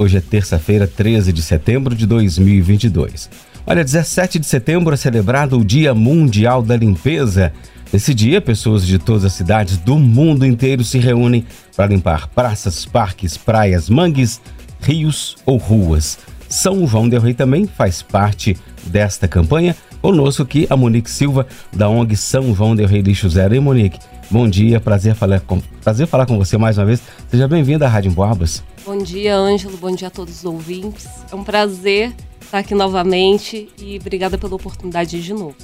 Hoje é terça-feira, 13 de setembro de 2022. Olha, 17 de setembro é celebrado o Dia Mundial da Limpeza. Nesse dia, pessoas de todas as cidades do mundo inteiro se reúnem para limpar praças, parques, praias, mangues, rios ou ruas. São João del Rei também faz parte desta campanha. Conosco aqui a Monique Silva, da ONG São João del Rei Lixo Zero. E Monique, bom dia, prazer falar com, prazer falar com você mais uma vez. Seja bem-vinda à Rádio Emboabas. Bom dia, Ângelo, bom dia a todos os ouvintes. É um prazer estar aqui novamente e obrigada pela oportunidade de novo.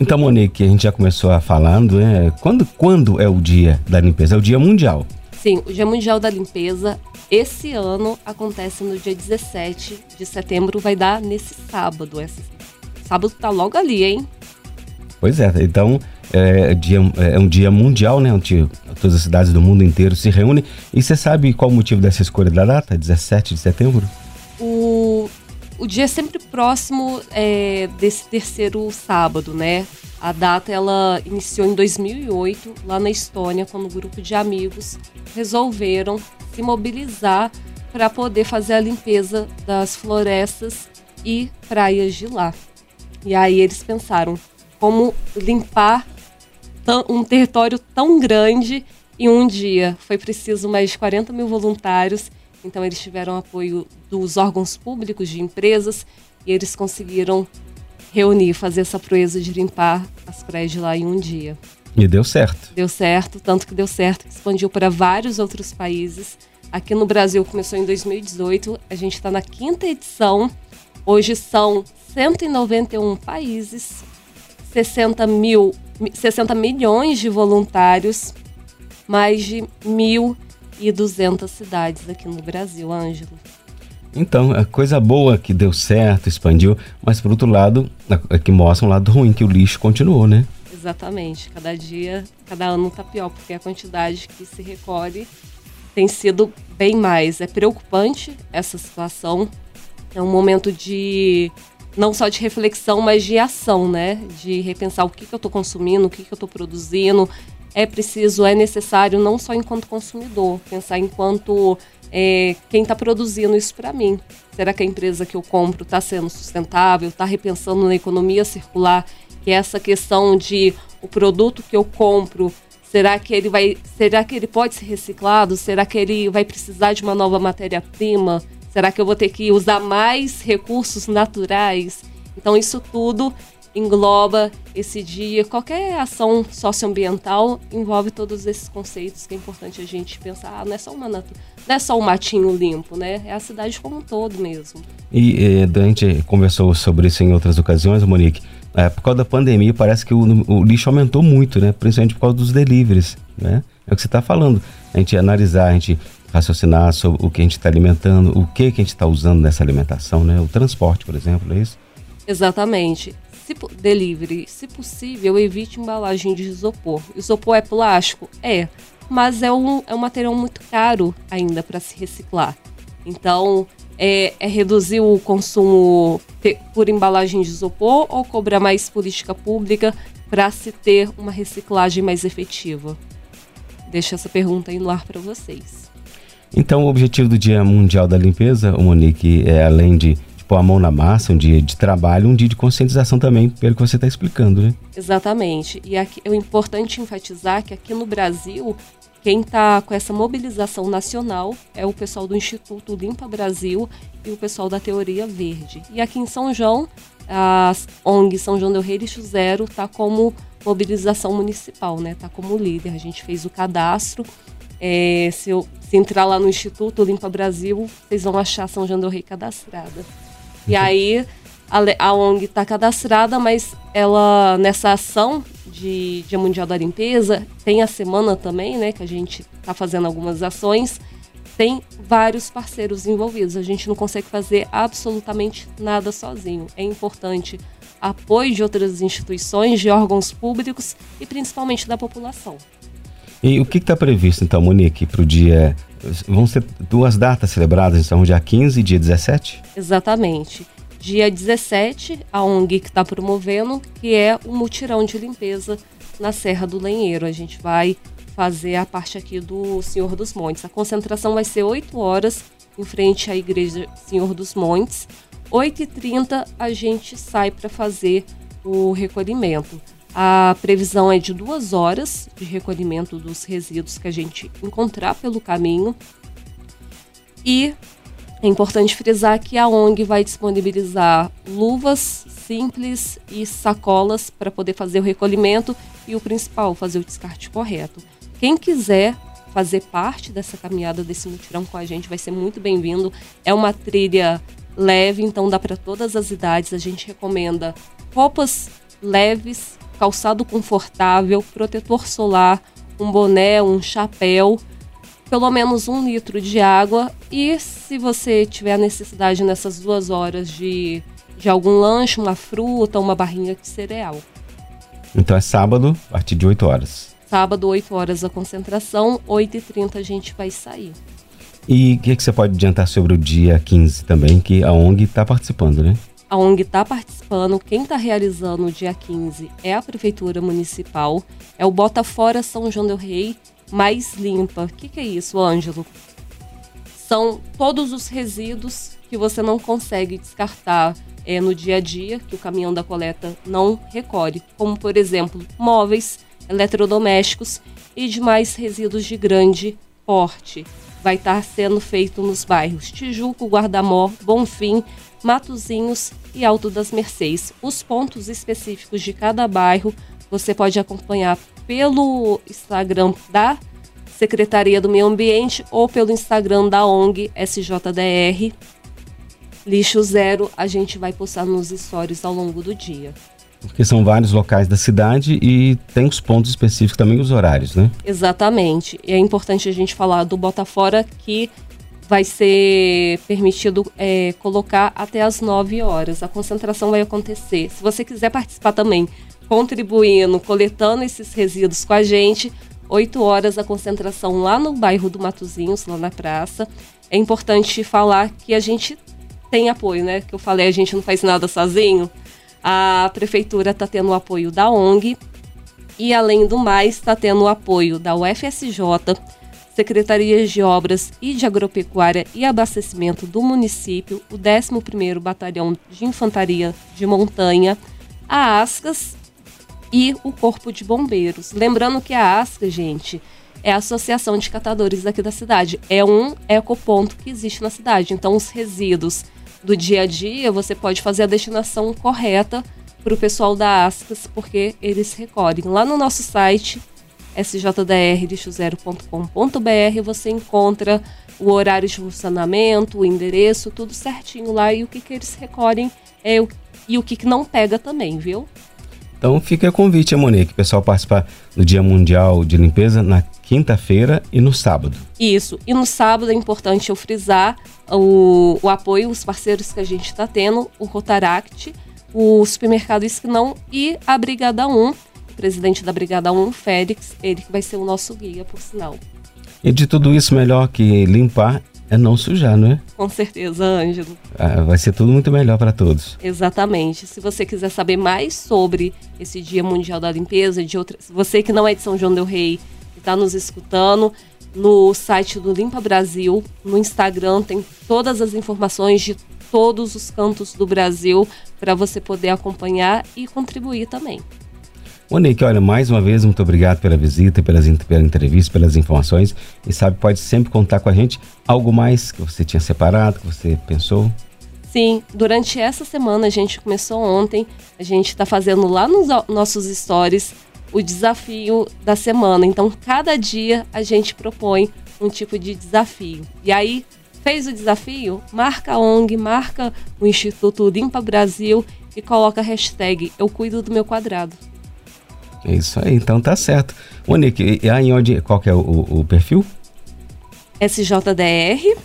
Então, Monique, a gente já começou a falando, né? Quando, quando é o dia da limpeza? É o dia mundial. Sim, o Dia Mundial da Limpeza, esse ano, acontece no dia 17 de setembro, vai dar nesse sábado. Esse sábado tá logo ali, hein? Pois é, então é, dia, é um dia mundial, né? Onde todas as cidades do mundo inteiro se reúnem. E você sabe qual o motivo dessa escolha da data, 17 de setembro? O, o dia é sempre próximo é, desse terceiro sábado, né? A data ela iniciou em 2008, lá na Estônia, quando um grupo de amigos resolveram se mobilizar para poder fazer a limpeza das florestas e praias de lá. E aí eles pensaram como limpar um território tão grande em um dia. Foi preciso mais de 40 mil voluntários, então eles tiveram apoio dos órgãos públicos, de empresas, e eles conseguiram reunir, fazer essa proeza de limpar as praias de lá em um dia. E deu certo. Deu certo, tanto que deu certo, que expandiu para vários outros países. Aqui no Brasil começou em 2018, a gente está na quinta edição. Hoje são 191 países, 60, mil, 60 milhões de voluntários, mais de 1.200 cidades aqui no Brasil, Ângelo. Então, a coisa boa que deu certo, expandiu, mas por outro lado, é que mostra um lado ruim, que o lixo continuou, né? Exatamente. Cada dia, cada ano está pior, porque a quantidade que se recolhe tem sido bem mais. É preocupante essa situação. É um momento de não só de reflexão, mas de ação, né? De repensar o que, que eu estou consumindo, o que, que eu estou produzindo. É preciso, é necessário, não só enquanto consumidor, pensar enquanto é, quem está produzindo isso para mim. Será que a empresa que eu compro está sendo sustentável, está repensando na economia circular, que é essa questão de o produto que eu compro, será que ele vai, será que ele pode ser reciclado? Será que ele vai precisar de uma nova matéria-prima? Será que eu vou ter que usar mais recursos naturais? Então isso tudo engloba esse dia. Qualquer ação socioambiental envolve todos esses conceitos que é importante a gente pensar. Ah, não é só uma não é só o matinho limpo, né? É a cidade como um todo mesmo. E a gente conversou sobre isso em outras ocasiões, Monique. É, por causa da pandemia, parece que o, o, lixo aumentou muito, né? Principalmente por causa dos deliveries, né? É o que você está falando. A gente analisar, a gente raciocinar sobre o que a gente está alimentando, o que, que a gente está usando nessa alimentação, né? O transporte, por exemplo, é isso? Exatamente se, delivery, se possível, evite embalagem de isopor. Isopor é plástico? É, mas é um, é um material muito caro ainda para se reciclar. Então, é, é, reduzir o consumo por embalagem de isopor ou cobrar mais política pública para se ter uma reciclagem mais efetiva? Deixo essa pergunta aí no ar para vocês. Então, o objetivo do Dia Mundial da Limpeza, Monique, é além de pôr a mão na massa, um dia de trabalho, um dia de conscientização também, pelo que você está explicando, né? Exatamente. E aqui, é importante enfatizar que aqui no Brasil, quem está com essa mobilização nacional é o pessoal do Instituto Limpa Brasil e o pessoal da Teoria Verde. E aqui em São João, a ONG São João del Rei Lixo Zero está como mobilização municipal, né? Está como líder. A gente fez o cadastro. É, se, eu, se entrar lá no Instituto Limpa Brasil, vocês vão achar São João del Rei cadastrada. E aí a, a ONG está cadastrada, mas ela nessa ação de Dia Mundial da Limpeza tem a semana também, né, que a gente está fazendo algumas ações. Tem vários parceiros envolvidos. A gente não consegue fazer absolutamente nada sozinho. É importante apoio de outras instituições, de órgãos públicos e principalmente da população. E o que está previsto, então, Monique, para o dia. Vão ser duas datas celebradas, então, dia 15 e dia 17? Exatamente. Dia 17, a ONG que está promovendo, que é o mutirão de limpeza na Serra do Lenheiro. A gente vai fazer a parte aqui do Senhor dos Montes. A concentração vai ser 8 horas em frente à Igreja Senhor dos Montes. 8h30 a gente sai para fazer o recolhimento. A previsão é de duas horas de recolhimento dos resíduos que a gente encontrar pelo caminho. E é importante frisar que a ONG vai disponibilizar luvas simples e sacolas para poder fazer o recolhimento e o principal, fazer o descarte correto. Quem quiser fazer parte dessa caminhada, desse mutirão com a gente, vai ser muito bem-vindo. É uma trilha leve, então dá para todas as idades. A gente recomenda roupas leves, calçado confortável, protetor solar, um boné, um chapéu, pelo menos um litro de água e se você tiver a necessidade nessas duas horas de, de algum lanche, uma fruta, uma barrinha de cereal. Então é sábado, a partir de 8 horas. Sábado, 8 horas a concentração, 8h30 a gente vai sair. E o que, que, você pode adiantar sobre o dia 15 também, que a ONG está participando, né? A ONG está participando, quem está realizando o dia 15 é a Prefeitura Municipal, é o Bota Fora São João del Rei Mais Limpa. O que, que é isso, Ângelo? São todos os resíduos que você não consegue descartar é, no dia a dia, que o caminhão da coleta não recolhe, como por exemplo móveis, eletrodomésticos e demais resíduos de grande porte vai estar sendo feito nos bairros Tijuco, Guardamó, Bonfim, Matozinhos e Alto das Mercês. Os pontos específicos de cada bairro você pode acompanhar pelo Instagram da Secretaria do Meio Ambiente ou pelo Instagram da ONG SJDR. Lixo Zero, a gente vai postar nos stories ao longo do dia. Porque são vários locais da cidade e tem os pontos específicos também, os horários, né? Exatamente. E é importante a gente falar do Botafora que vai ser permitido é, colocar até as 9 horas. A concentração vai acontecer. Se você quiser participar também, contribuindo, coletando esses resíduos com a gente, 8 horas a concentração lá no bairro do Matozinhos, lá na praça. É importante falar que a gente tem apoio, né? Que eu falei, a gente não faz nada sozinho. A prefeitura está tendo o apoio da ONG e, além do mais, está tendo o apoio da UFSJ, Secretarias de Obras e de Agropecuária e Abastecimento do município, o 11º Batalhão de Infantaria de Montanha, a ASCAS e o Corpo de Bombeiros. Lembrando que a ASCAS, gente, é a Associação de Catadores daqui da cidade. É um ecoponto que existe na cidade. Então, os resíduos do dia a dia, você pode fazer a destinação correta para o pessoal da Ascas, porque eles recolhem. Lá no nosso site, sjdrlixozero.com.br, você encontra o horário de funcionamento, o endereço, tudo certinho lá e o que, que eles recolhem é o, e o que, que não pega também, viu? Então fica o convite, Monique, pessoal participar do Dia Mundial de Limpeza na quinta-feira e no sábado. Isso. E no sábado é importante eu frisar o, o apoio, os parceiros que a gente está tendo, o Rotaract, o Supermercado Esquinão e a Brigada 1, o presidente da Brigada 1, Félix, ele que vai ser o nosso guia, por sinal. E de tudo isso, melhor que limpar é não sujar, não é? Com certeza, Ângelo. Ah, vai ser tudo muito melhor para todos. Exatamente. Se você quiser saber mais sobre esse Dia Mundial da Limpeza, de outras, você que não é de São João del Rei e está nos escutando, no site do Limpa Brasil, no Instagram tem todas as informações de todos os cantos do Brasil para você poder acompanhar e contribuir também. Monique, olha, mais uma vez, muito obrigado pela visita, pelas, pela entrevista, pelas informações. E sabe, pode sempre contar com a gente. Algo mais que você tinha separado, que você pensou? Sim, durante essa semana, a gente começou ontem, a gente está fazendo lá nos nossos stories o desafio da semana. Então, cada dia a gente propõe um tipo de desafio. E aí, fez o desafio? Marca a ONG, marca o Instituto Limpa Brasil e coloca a hashtag Eu Cuido do Meu Quadrado. É isso aí, então tá certo. Monique, e aí onde, qual que é o, o perfil? SJDR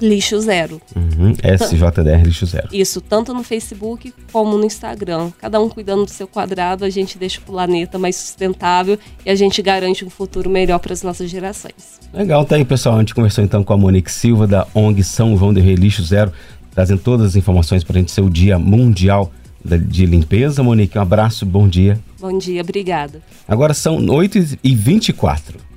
Lixo Zero. Uhum, SJDR Lixo Zero. Isso, tanto no Facebook como no Instagram. Cada um cuidando do seu quadrado, a gente deixa o planeta mais sustentável e a gente garante um futuro melhor para as nossas gerações. Legal, tá aí pessoal. A gente conversou então com a Monique Silva da ONG São João de Rei Lixo Zero, trazendo todas as informações para a gente ser o Dia Mundial de limpeza. Monique, um abraço, bom dia. Bom dia, obrigada. Agora são 8h24.